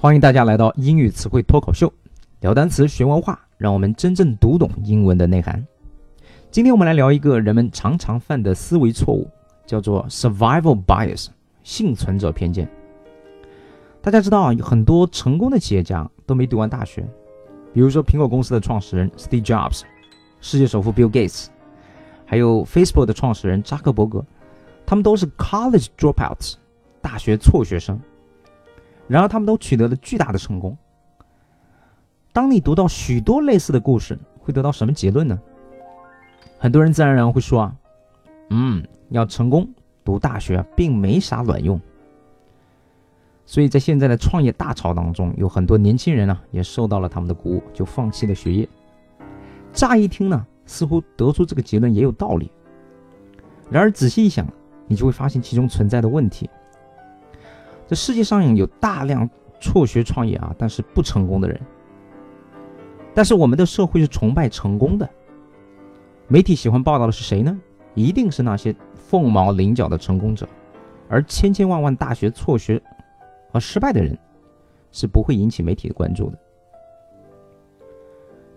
欢迎大家来到英语词汇脱口秀，聊单词学文化，让我们真正读懂英文的内涵。今天我们来聊一个人们常常犯的思维错误，叫做 survival bias，幸存者偏见。大家知道啊，有很多成功的企业家都没读完大学，比如说苹果公司的创始人 Steve Jobs，世界首富 Bill Gates，还有 Facebook 的创始人扎克伯格，他们都是 college dropouts，大学辍学生。然而，他们都取得了巨大的成功。当你读到许多类似的故事，会得到什么结论呢？很多人自然而然会说：“啊，嗯，要成功，读大学并没啥卵用。”所以在现在的创业大潮当中，有很多年轻人呢，也受到了他们的鼓舞，就放弃了学业。乍一听呢，似乎得出这个结论也有道理。然而仔细一想，你就会发现其中存在的问题。这世界上有大量辍学创业啊，但是不成功的人。但是我们的社会是崇拜成功的，媒体喜欢报道的是谁呢？一定是那些凤毛麟角的成功者，而千千万万大学辍学和失败的人是不会引起媒体的关注的。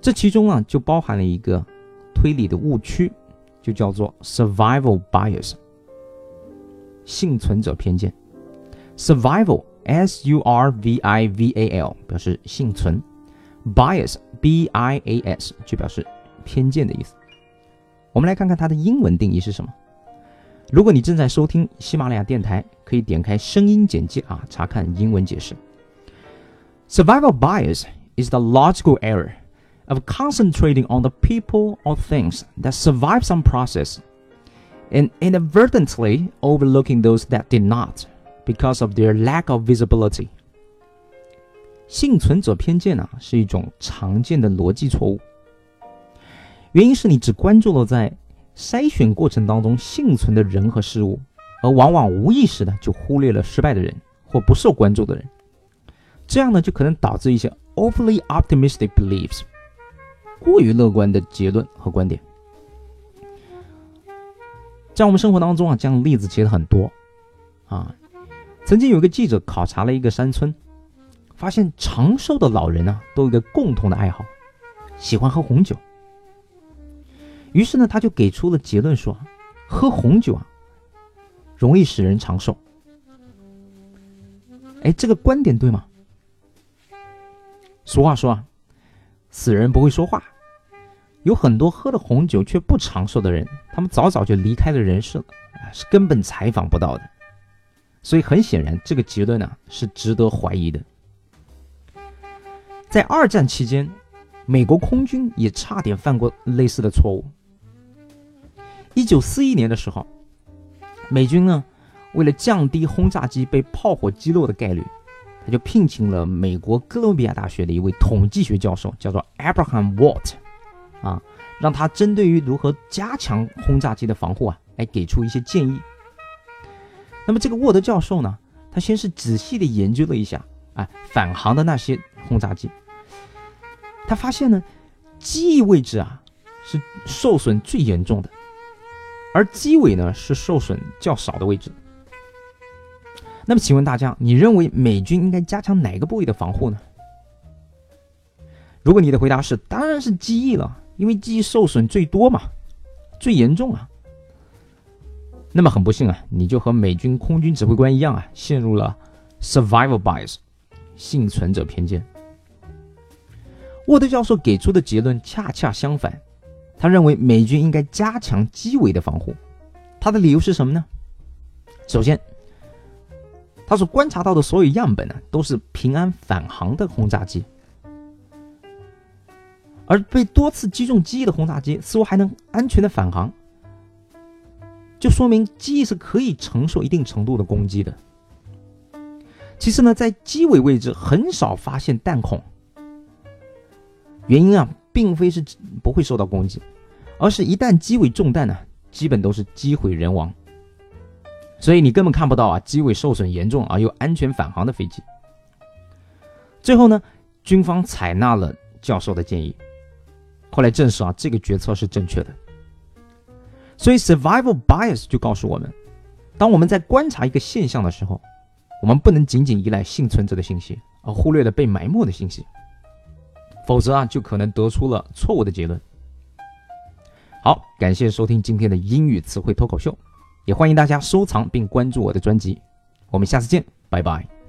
这其中啊，就包含了一个推理的误区，就叫做 survival bias，幸存者偏见。Survival, S-U-R-V-I-V-A-L 表示幸存，bias, B-I-A-S 就表示偏见的意思。我们来看看它的英文定义是什么。如果你正在收听喜马拉雅电台，可以点开声音简介啊，查看英文解释。Survival bias is the logical error of concentrating on the people or things that survive some process and inadvertently overlooking those that did not. Because of their lack of visibility，幸存者偏见啊是一种常见的逻辑错误。原因是你只关注了在筛选过程当中幸存的人和事物，而往往无意识的就忽略了失败的人或不受关注的人。这样呢，就可能导致一些 overly optimistic beliefs，过于乐观的结论和观点。在我们生活当中啊，这样的例子其实很多啊。曾经有一个记者考察了一个山村，发现长寿的老人呢都有一个共同的爱好，喜欢喝红酒。于是呢，他就给出了结论说，喝红酒啊，容易使人长寿。哎，这个观点对吗？俗话说啊，死人不会说话。有很多喝了红酒却不长寿的人，他们早早就离开了人世了，是根本采访不到的。所以很显然，这个结论呢是值得怀疑的。在二战期间，美国空军也差点犯过类似的错误。一九四一年的时候，美军呢为了降低轰炸机被炮火击落的概率，他就聘请了美国哥伦比亚大学的一位统计学教授，叫做 Abraham Watt，啊，让他针对于如何加强轰炸机的防护啊，来给出一些建议。那么这个沃德教授呢，他先是仔细的研究了一下，啊，返航的那些轰炸机，他发现呢，机翼位置啊是受损最严重的，而机尾呢是受损较少的位置。那么请问大家，你认为美军应该加强哪个部位的防护呢？如果你的回答是，当然是机翼了，因为机翼受损最多嘛，最严重啊。那么很不幸啊，你就和美军空军指挥官一样啊，陷入了 survival bias，幸存者偏见。沃德教授给出的结论恰恰相反，他认为美军应该加强机尾的防护。他的理由是什么呢？首先，他所观察到的所有样本呢，都是平安返航的轰炸机，而被多次击中机翼的轰炸机似乎还能安全的返航。就说明机翼是可以承受一定程度的攻击的。其次呢，在机尾位置很少发现弹孔，原因啊，并非是不会受到攻击，而是一旦机尾中弹呢，基本都是机毁人亡。所以你根本看不到啊，机尾受损严重而又安全返航的飞机。最后呢，军方采纳了教授的建议，后来证实啊，这个决策是正确的。所以，survival bias 就告诉我们，当我们在观察一个现象的时候，我们不能仅仅依赖幸存者的信息，而忽略了被埋没的信息，否则啊，就可能得出了错误的结论。好，感谢收听今天的英语词汇脱口秀，也欢迎大家收藏并关注我的专辑。我们下次见，拜拜。